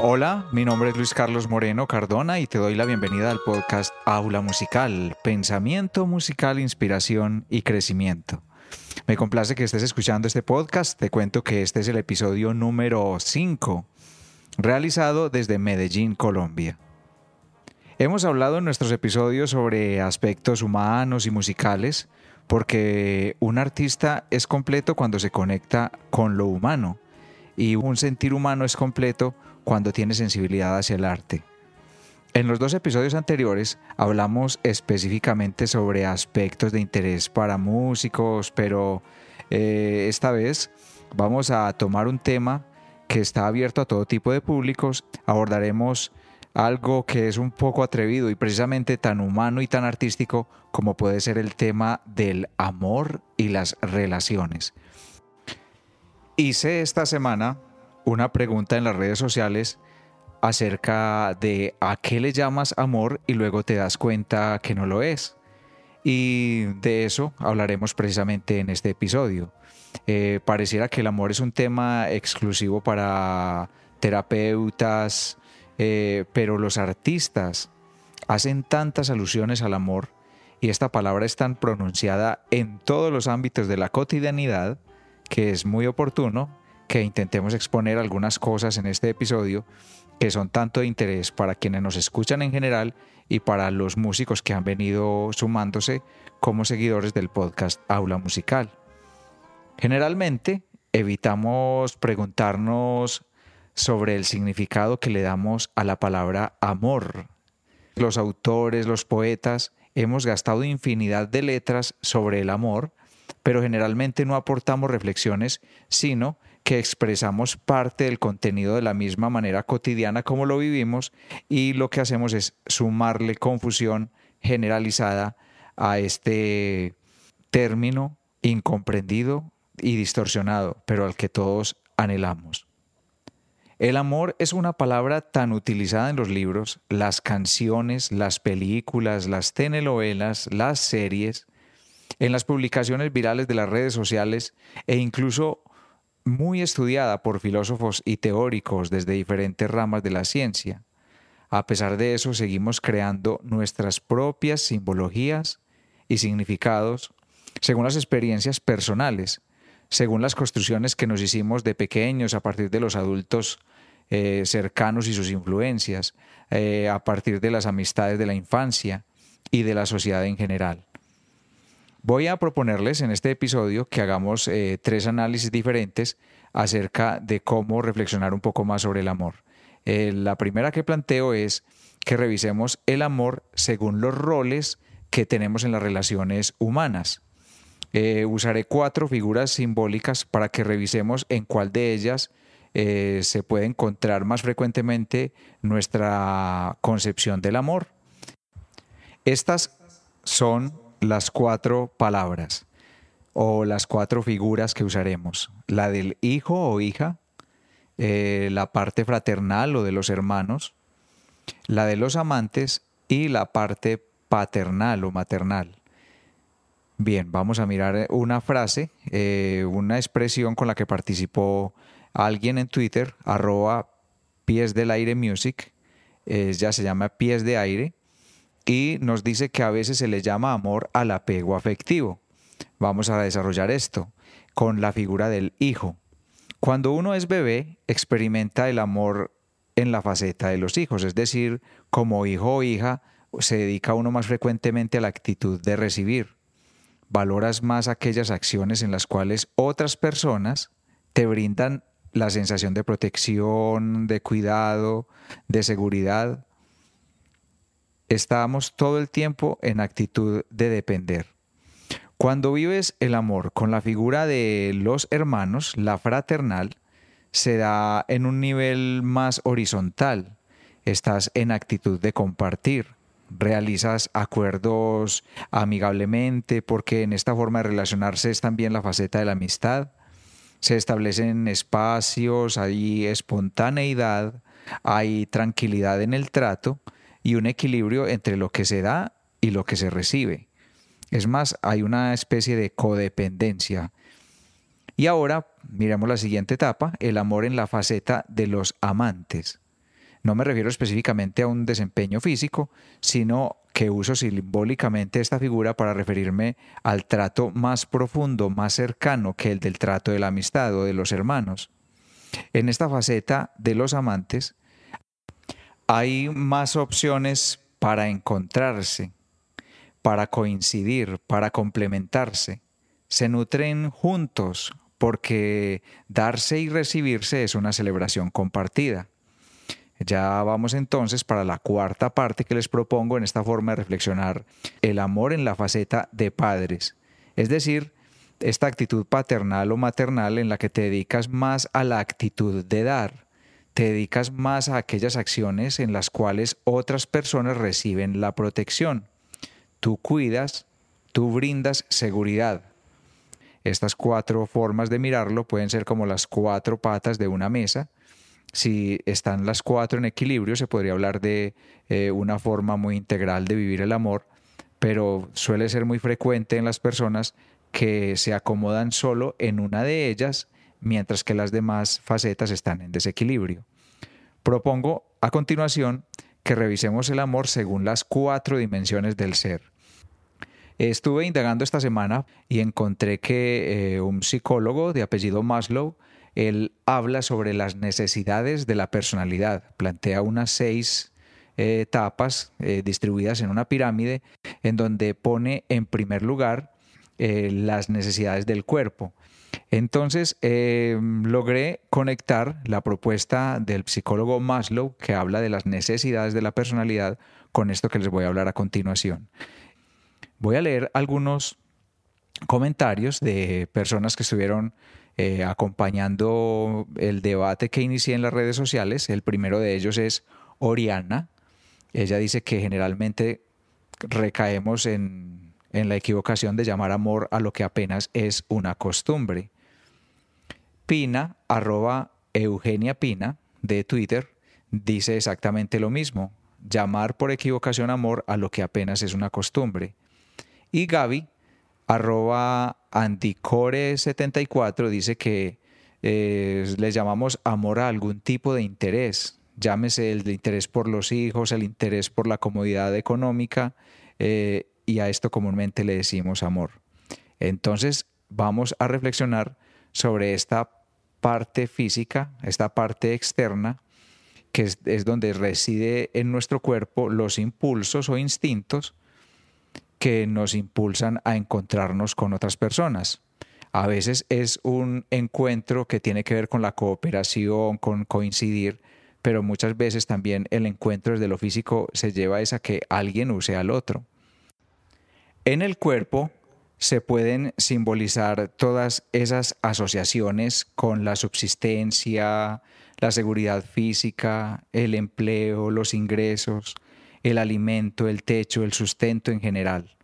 Hola, mi nombre es Luis Carlos Moreno Cardona y te doy la bienvenida al podcast Aula Musical, Pensamiento Musical, Inspiración y Crecimiento. Me complace que estés escuchando este podcast. Te cuento que este es el episodio número 5, realizado desde Medellín, Colombia. Hemos hablado en nuestros episodios sobre aspectos humanos y musicales, porque un artista es completo cuando se conecta con lo humano y un sentir humano es completo cuando tiene sensibilidad hacia el arte. En los dos episodios anteriores hablamos específicamente sobre aspectos de interés para músicos, pero eh, esta vez vamos a tomar un tema que está abierto a todo tipo de públicos. Abordaremos algo que es un poco atrevido y precisamente tan humano y tan artístico como puede ser el tema del amor y las relaciones. Hice esta semana una pregunta en las redes sociales acerca de a qué le llamas amor y luego te das cuenta que no lo es. Y de eso hablaremos precisamente en este episodio. Eh, pareciera que el amor es un tema exclusivo para terapeutas, eh, pero los artistas hacen tantas alusiones al amor y esta palabra es tan pronunciada en todos los ámbitos de la cotidianidad que es muy oportuno que intentemos exponer algunas cosas en este episodio que son tanto de interés para quienes nos escuchan en general y para los músicos que han venido sumándose como seguidores del podcast Aula Musical. Generalmente evitamos preguntarnos sobre el significado que le damos a la palabra amor. Los autores, los poetas, hemos gastado infinidad de letras sobre el amor, pero generalmente no aportamos reflexiones, sino que expresamos parte del contenido de la misma manera cotidiana como lo vivimos y lo que hacemos es sumarle confusión generalizada a este término incomprendido y distorsionado, pero al que todos anhelamos. El amor es una palabra tan utilizada en los libros, las canciones, las películas, las telenovelas, las series, en las publicaciones virales de las redes sociales e incluso muy estudiada por filósofos y teóricos desde diferentes ramas de la ciencia. A pesar de eso, seguimos creando nuestras propias simbologías y significados según las experiencias personales, según las construcciones que nos hicimos de pequeños a partir de los adultos eh, cercanos y sus influencias, eh, a partir de las amistades de la infancia y de la sociedad en general. Voy a proponerles en este episodio que hagamos eh, tres análisis diferentes acerca de cómo reflexionar un poco más sobre el amor. Eh, la primera que planteo es que revisemos el amor según los roles que tenemos en las relaciones humanas. Eh, usaré cuatro figuras simbólicas para que revisemos en cuál de ellas se puede encontrar más frecuentemente nuestra concepción del amor. Estas son las cuatro palabras o las cuatro figuras que usaremos. La del hijo o hija, eh, la parte fraternal o de los hermanos, la de los amantes y la parte paternal o maternal. Bien, vamos a mirar una frase, eh, una expresión con la que participó alguien en Twitter, arroba pies del aire music, ya se llama pies de aire, y nos dice que a veces se le llama amor al apego afectivo. Vamos a desarrollar esto con la figura del hijo. Cuando uno es bebé, experimenta el amor en la faceta de los hijos, es decir, como hijo o hija, se dedica uno más frecuentemente a la actitud de recibir. Valoras más aquellas acciones en las cuales otras personas te brindan la sensación de protección, de cuidado, de seguridad estamos todo el tiempo en actitud de depender. Cuando vives el amor con la figura de los hermanos, la fraternal, se da en un nivel más horizontal. Estás en actitud de compartir. Realizas acuerdos amigablemente porque en esta forma de relacionarse es también la faceta de la amistad. Se establecen espacios, hay espontaneidad, hay tranquilidad en el trato y un equilibrio entre lo que se da y lo que se recibe. Es más, hay una especie de codependencia. Y ahora miremos la siguiente etapa, el amor en la faceta de los amantes. No me refiero específicamente a un desempeño físico, sino que uso simbólicamente esta figura para referirme al trato más profundo, más cercano que el del trato de la amistad o de los hermanos. En esta faceta de los amantes hay más opciones para encontrarse, para coincidir, para complementarse. Se nutren juntos porque darse y recibirse es una celebración compartida. Ya vamos entonces para la cuarta parte que les propongo en esta forma de reflexionar, el amor en la faceta de padres, es decir, esta actitud paternal o maternal en la que te dedicas más a la actitud de dar, te dedicas más a aquellas acciones en las cuales otras personas reciben la protección. Tú cuidas, tú brindas seguridad. Estas cuatro formas de mirarlo pueden ser como las cuatro patas de una mesa, si están las cuatro en equilibrio, se podría hablar de eh, una forma muy integral de vivir el amor, pero suele ser muy frecuente en las personas que se acomodan solo en una de ellas, mientras que las demás facetas están en desequilibrio. Propongo a continuación que revisemos el amor según las cuatro dimensiones del ser. Estuve indagando esta semana y encontré que eh, un psicólogo de apellido Maslow él habla sobre las necesidades de la personalidad, plantea unas seis eh, etapas eh, distribuidas en una pirámide en donde pone en primer lugar las necesidades del cuerpo. Entonces logré conectar la propuesta del psicólogo Maslow que habla de las necesidades de la personalidad con esto que les voy a hablar a continuación. Voy a leer algunos comentarios de personas que estuvieron eh, acompañando el debate que inicié en las redes sociales. El primero de ellos es Oriana. Ella dice que generalmente recaemos en, en la equivocación de llamar amor a lo que apenas es una costumbre. Pina, arroba Eugenia Pina, de Twitter, dice exactamente lo mismo, llamar por equivocación amor a lo que apenas es una costumbre. Y Gaby, arroba anticore74 dice que eh, le llamamos amor a algún tipo de interés, llámese el interés por los hijos, el interés por la comodidad económica, eh, y a esto comúnmente le decimos amor. Entonces vamos a reflexionar sobre esta parte física, esta parte externa, que es donde reside en nuestro cuerpo los impulsos o instintos que nos impulsan a encontrarnos con otras personas. A veces es un encuentro que tiene que ver con la cooperación, con coincidir, pero muchas veces también el encuentro desde lo físico se lleva a esa que alguien use al otro. En el cuerpo se pueden simbolizar todas esas asociaciones con la subsistencia, la seguridad física, el empleo, los ingresos, el alimento, el techo, el sustento en general.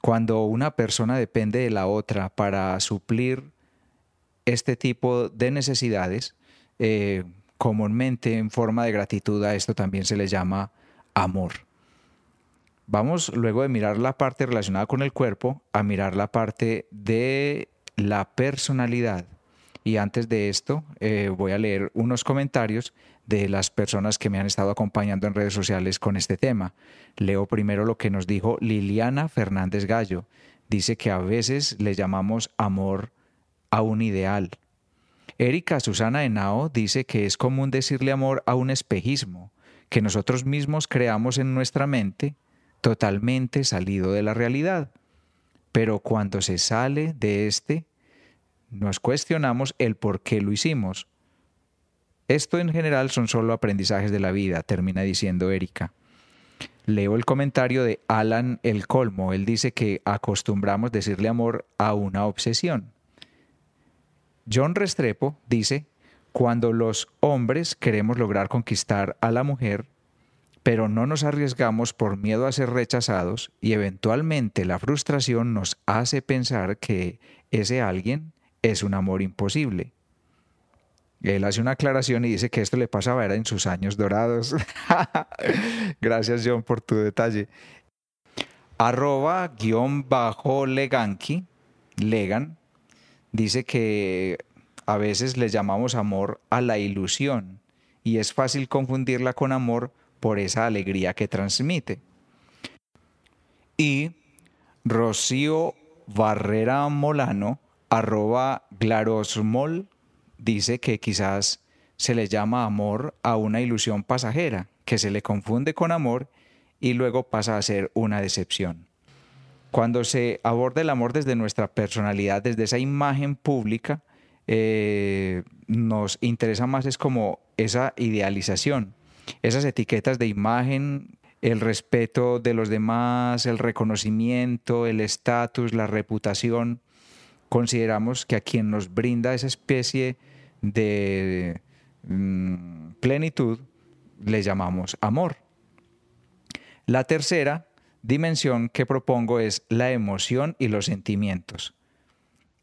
Cuando una persona depende de la otra para suplir este tipo de necesidades, eh, comúnmente en forma de gratitud a esto también se le llama amor. Vamos luego de mirar la parte relacionada con el cuerpo a mirar la parte de la personalidad. Y antes de esto eh, voy a leer unos comentarios de las personas que me han estado acompañando en redes sociales con este tema. Leo primero lo que nos dijo Liliana Fernández Gallo. Dice que a veces le llamamos amor a un ideal. Erika Susana Henao dice que es común decirle amor a un espejismo que nosotros mismos creamos en nuestra mente totalmente salido de la realidad. Pero cuando se sale de este, nos cuestionamos el por qué lo hicimos. Esto en general son solo aprendizajes de la vida, termina diciendo Erika. Leo el comentario de Alan El Colmo. Él dice que acostumbramos decirle amor a una obsesión. John Restrepo dice, cuando los hombres queremos lograr conquistar a la mujer, pero no nos arriesgamos por miedo a ser rechazados y eventualmente la frustración nos hace pensar que ese alguien es un amor imposible. Él hace una aclaración y dice que esto le pasaba era en sus años dorados. Gracias John por tu detalle. Arroba guion bajo leganki, legan, dice que a veces le llamamos amor a la ilusión y es fácil confundirla con amor por esa alegría que transmite. Y Rocío Barrera Molano, arroba Glarosmol, dice que quizás se le llama amor a una ilusión pasajera, que se le confunde con amor y luego pasa a ser una decepción. Cuando se aborda el amor desde nuestra personalidad, desde esa imagen pública, eh, nos interesa más es como esa idealización, esas etiquetas de imagen, el respeto de los demás, el reconocimiento, el estatus, la reputación. Consideramos que a quien nos brinda esa especie de mm, plenitud le llamamos amor. La tercera dimensión que propongo es la emoción y los sentimientos.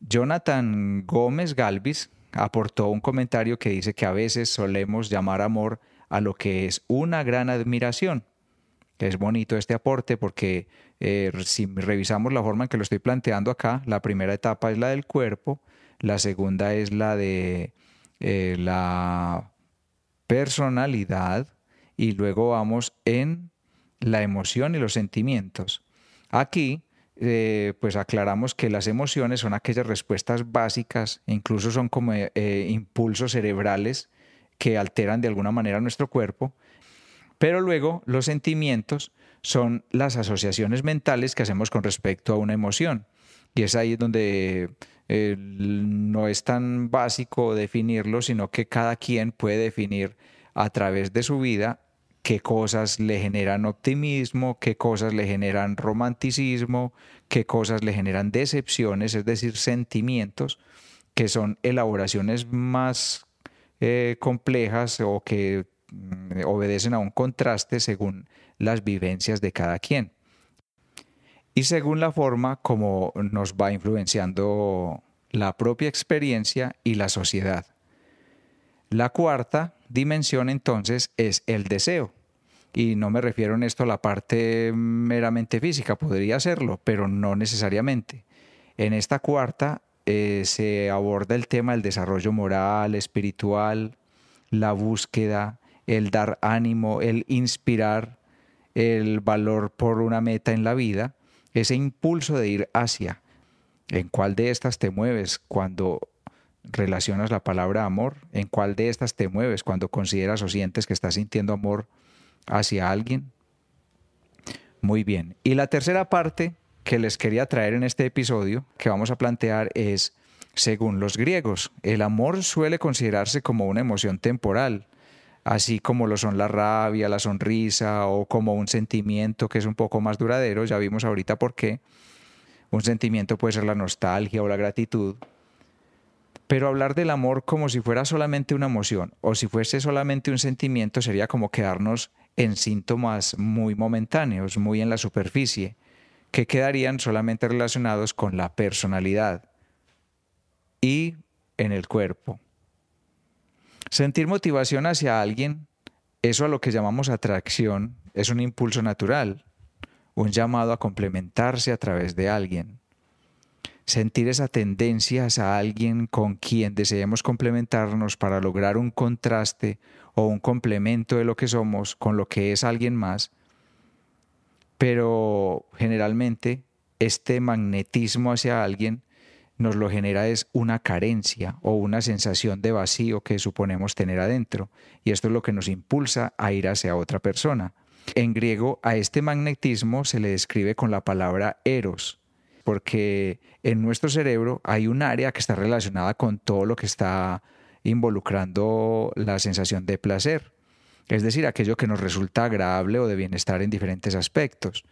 Jonathan Gómez Galvis aportó un comentario que dice que a veces solemos llamar amor a lo que es una gran admiración. Es bonito este aporte porque eh, si revisamos la forma en que lo estoy planteando acá, la primera etapa es la del cuerpo, la segunda es la de eh, la personalidad y luego vamos en la emoción y los sentimientos. Aquí eh, pues aclaramos que las emociones son aquellas respuestas básicas, incluso son como impulsos cerebrales que alteran de alguna manera nuestro cuerpo, pero luego los sentimientos son las asociaciones mentales que hacemos con respecto a una emoción. Y es ahí donde no es tan básico definirlo, sino que cada quien puede definir a través de su vida qué cosas le generan optimismo, qué cosas le generan romanticismo, qué cosas le generan decepciones, es decir, sentimientos, que son elaboraciones más eh, complejas o que mm, obedecen a un contraste según las vivencias de cada quien y según la forma como nos va influenciando la propia experiencia y la sociedad. La cuarta dimensión entonces es el deseo. Y no me refiero en esto a la parte meramente física, podría serlo, pero no necesariamente. En esta cuarta eh, se aborda el tema del desarrollo moral, espiritual, la búsqueda, el dar ánimo, el inspirar, el valor por una meta en la vida, ese impulso de ir hacia. ¿En cuál de estas te mueves cuando relacionas la palabra amor? ¿En cuál de estas te mueves cuando consideras o sientes que estás sintiendo amor hacia alguien? Muy bien. Y la tercera parte que les quería traer en este episodio que vamos a plantear es, según los griegos, el amor suele considerarse como una emoción temporal, así como lo son la rabia, la sonrisa o como un sentimiento que es un poco más duradero, ya vimos ahorita por qué. Un sentimiento puede ser la nostalgia o la gratitud, pero hablar del amor como si fuera solamente una emoción o si fuese solamente un sentimiento sería como quedarnos en síntomas muy momentáneos, muy en la superficie, que quedarían solamente relacionados con la personalidad y en el cuerpo. Sentir motivación hacia alguien, eso a lo que llamamos atracción, es un impulso natural, un llamado a complementarse a través de alguien sentir esa tendencia a alguien con quien deseemos complementarnos para lograr un contraste o un complemento de lo que somos con lo que es alguien más, pero generalmente este magnetismo hacia alguien nos lo genera es una carencia o una sensación de vacío que suponemos tener adentro, y esto es lo que nos impulsa a ir hacia otra persona. En griego a este magnetismo se le describe con la palabra eros, porque en nuestro cerebro hay un área que está relacionada con todo lo que está involucrando la sensación de placer, es decir, aquello que nos resulta agradable o de bienestar en diferentes aspectos.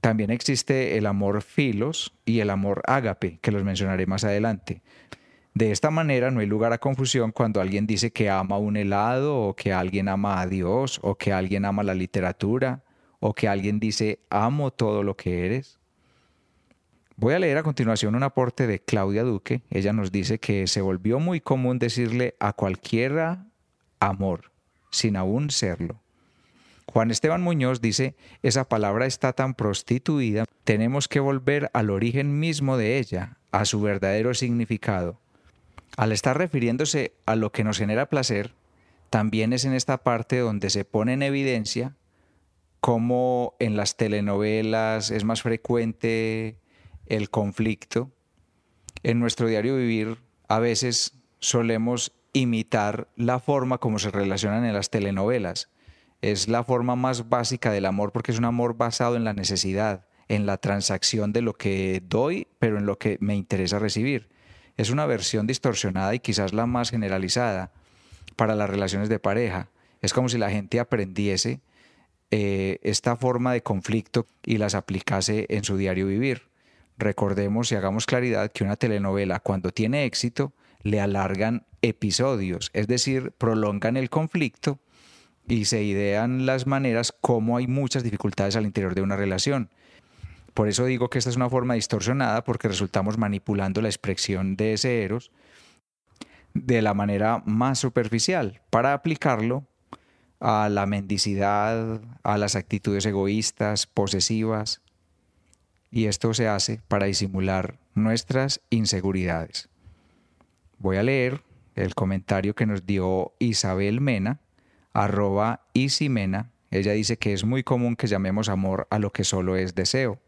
También existe el amor filos y el amor ágape, que los mencionaré más adelante. De esta manera no hay lugar a confusión cuando alguien dice que ama un helado o que alguien ama a Dios o que alguien ama la literatura o que alguien dice amo todo lo que eres. Voy a leer a continuación un aporte de Claudia Duque. Ella nos dice que se volvió muy común decirle a cualquiera amor, sin aún serlo. Juan Esteban Muñoz dice, esa palabra está tan prostituida, tenemos que volver al origen mismo de ella, a su verdadero significado. Al estar refiriéndose a lo que nos genera placer, también es en esta parte donde se pone en evidencia cómo en las telenovelas es más frecuente el conflicto. En nuestro diario vivir a veces solemos imitar la forma como se relacionan en las telenovelas. Es la forma más básica del amor porque es un amor basado en la necesidad, en la transacción de lo que doy, pero en lo que me interesa recibir. Es una versión distorsionada y quizás la más generalizada para las relaciones de pareja. Es como si la gente aprendiese eh, esta forma de conflicto y las aplicase en su diario vivir. Recordemos y hagamos claridad que una telenovela cuando tiene éxito le alargan episodios, es decir, prolongan el conflicto y se idean las maneras como hay muchas dificultades al interior de una relación. Por eso digo que esta es una forma distorsionada porque resultamos manipulando la expresión de ese eros de la manera más superficial para aplicarlo a la mendicidad, a las actitudes egoístas, posesivas, y esto se hace para disimular nuestras inseguridades. Voy a leer el comentario que nos dio Isabel Mena, arroba Isimena. Ella dice que es muy común que llamemos amor a lo que solo es deseo.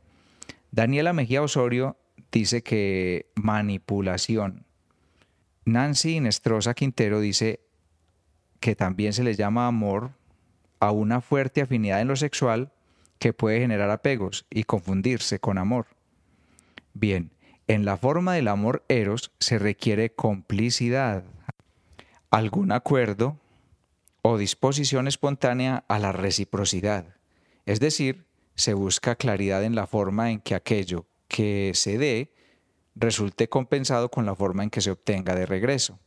Daniela Mejía Osorio dice que manipulación. Nancy Inestrosa Quintero dice que también se le llama amor a una fuerte afinidad en lo sexual que puede generar apegos y confundirse con amor. Bien, en la forma del amor eros se requiere complicidad, algún acuerdo o disposición espontánea a la reciprocidad. Es decir, se busca claridad en la forma en que aquello que se dé resulte compensado con la forma en que se obtenga de regreso.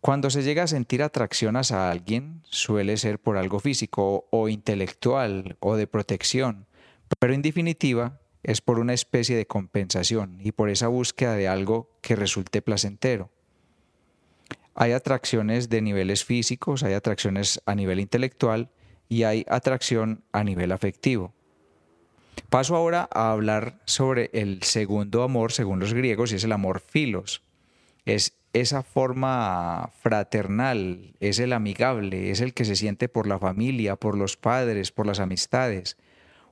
Cuando se llega a sentir atracción hacia alguien, suele ser por algo físico o intelectual o de protección, pero en definitiva es por una especie de compensación y por esa búsqueda de algo que resulte placentero. Hay atracciones de niveles físicos, hay atracciones a nivel intelectual y hay atracción a nivel afectivo. Paso ahora a hablar sobre el segundo amor según los griegos y es el amor filos. Es esa forma fraternal, es el amigable, es el que se siente por la familia, por los padres, por las amistades,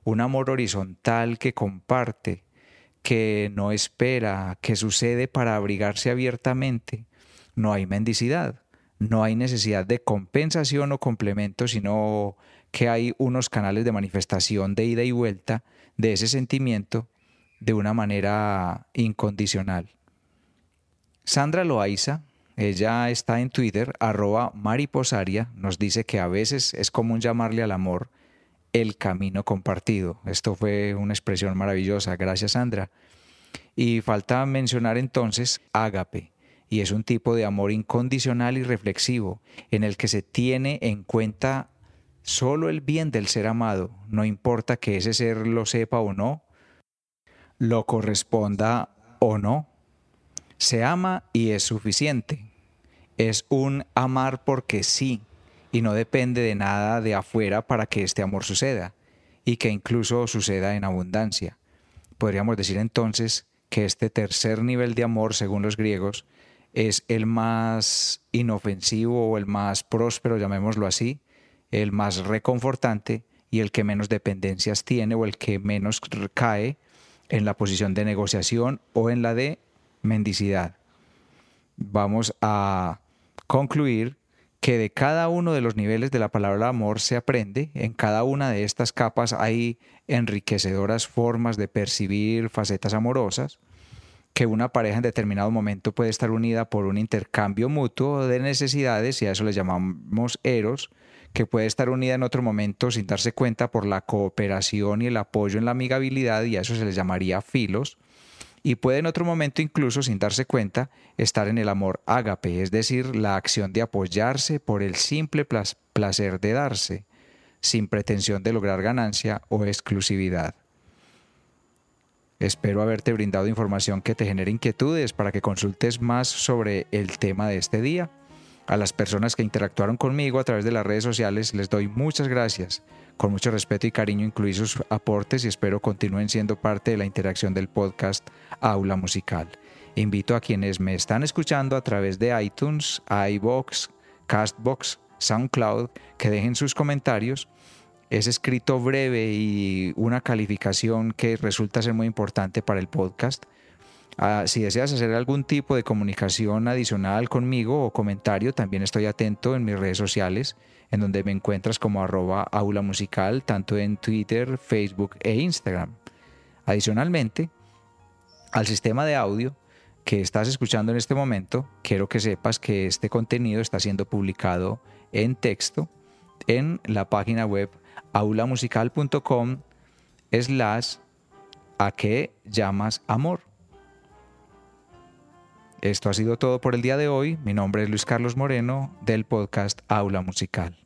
un amor horizontal que comparte, que no espera, que sucede para abrigarse abiertamente. No hay mendicidad, no hay necesidad de compensación o complemento, sino que hay unos canales de manifestación de ida y vuelta de ese sentimiento de una manera incondicional. Sandra Loaiza, ella está en Twitter, arroba mariposaria, nos dice que a veces es común llamarle al amor el camino compartido. Esto fue una expresión maravillosa, gracias Sandra. Y falta mencionar entonces ágape, y es un tipo de amor incondicional y reflexivo, en el que se tiene en cuenta solo el bien del ser amado, no importa que ese ser lo sepa o no, lo corresponda o no. Se ama y es suficiente. Es un amar porque sí, y no depende de nada de afuera para que este amor suceda, y que incluso suceda en abundancia. Podríamos decir entonces que este tercer nivel de amor, según los griegos, es el más inofensivo o el más próspero, llamémoslo así, el más reconfortante y el que menos dependencias tiene o el que menos cae en la posición de negociación o en la de mendicidad. Vamos a concluir que de cada uno de los niveles de la palabra amor se aprende, en cada una de estas capas hay enriquecedoras formas de percibir facetas amorosas, que una pareja en determinado momento puede estar unida por un intercambio mutuo de necesidades y a eso le llamamos eros, que puede estar unida en otro momento sin darse cuenta por la cooperación y el apoyo en la amigabilidad y a eso se le llamaría filos, y puede en otro momento incluso sin darse cuenta estar en el amor ágape, es decir, la acción de apoyarse por el simple placer de darse, sin pretensión de lograr ganancia o exclusividad. Espero haberte brindado información que te genere inquietudes para que consultes más sobre el tema de este día. A las personas que interactuaron conmigo a través de las redes sociales les doy muchas gracias con mucho respeto y cariño incluí sus aportes y espero continúen siendo parte de la interacción del podcast Aula Musical. Invito a quienes me están escuchando a través de iTunes, iBox, Castbox, SoundCloud, que dejen sus comentarios. Es escrito breve y una calificación que resulta ser muy importante para el podcast. Ah, si deseas hacer algún tipo de comunicación adicional conmigo o comentario, también estoy atento en mis redes sociales, en donde me encuentras como arroba aula musical, tanto en Twitter, Facebook e Instagram. Adicionalmente, al sistema de audio que estás escuchando en este momento, quiero que sepas que este contenido está siendo publicado en texto en la página web aulamusical.com slash a qué llamas amor. Esto ha sido todo por el día de hoy. Mi nombre es Luis Carlos Moreno del podcast Aula Musical.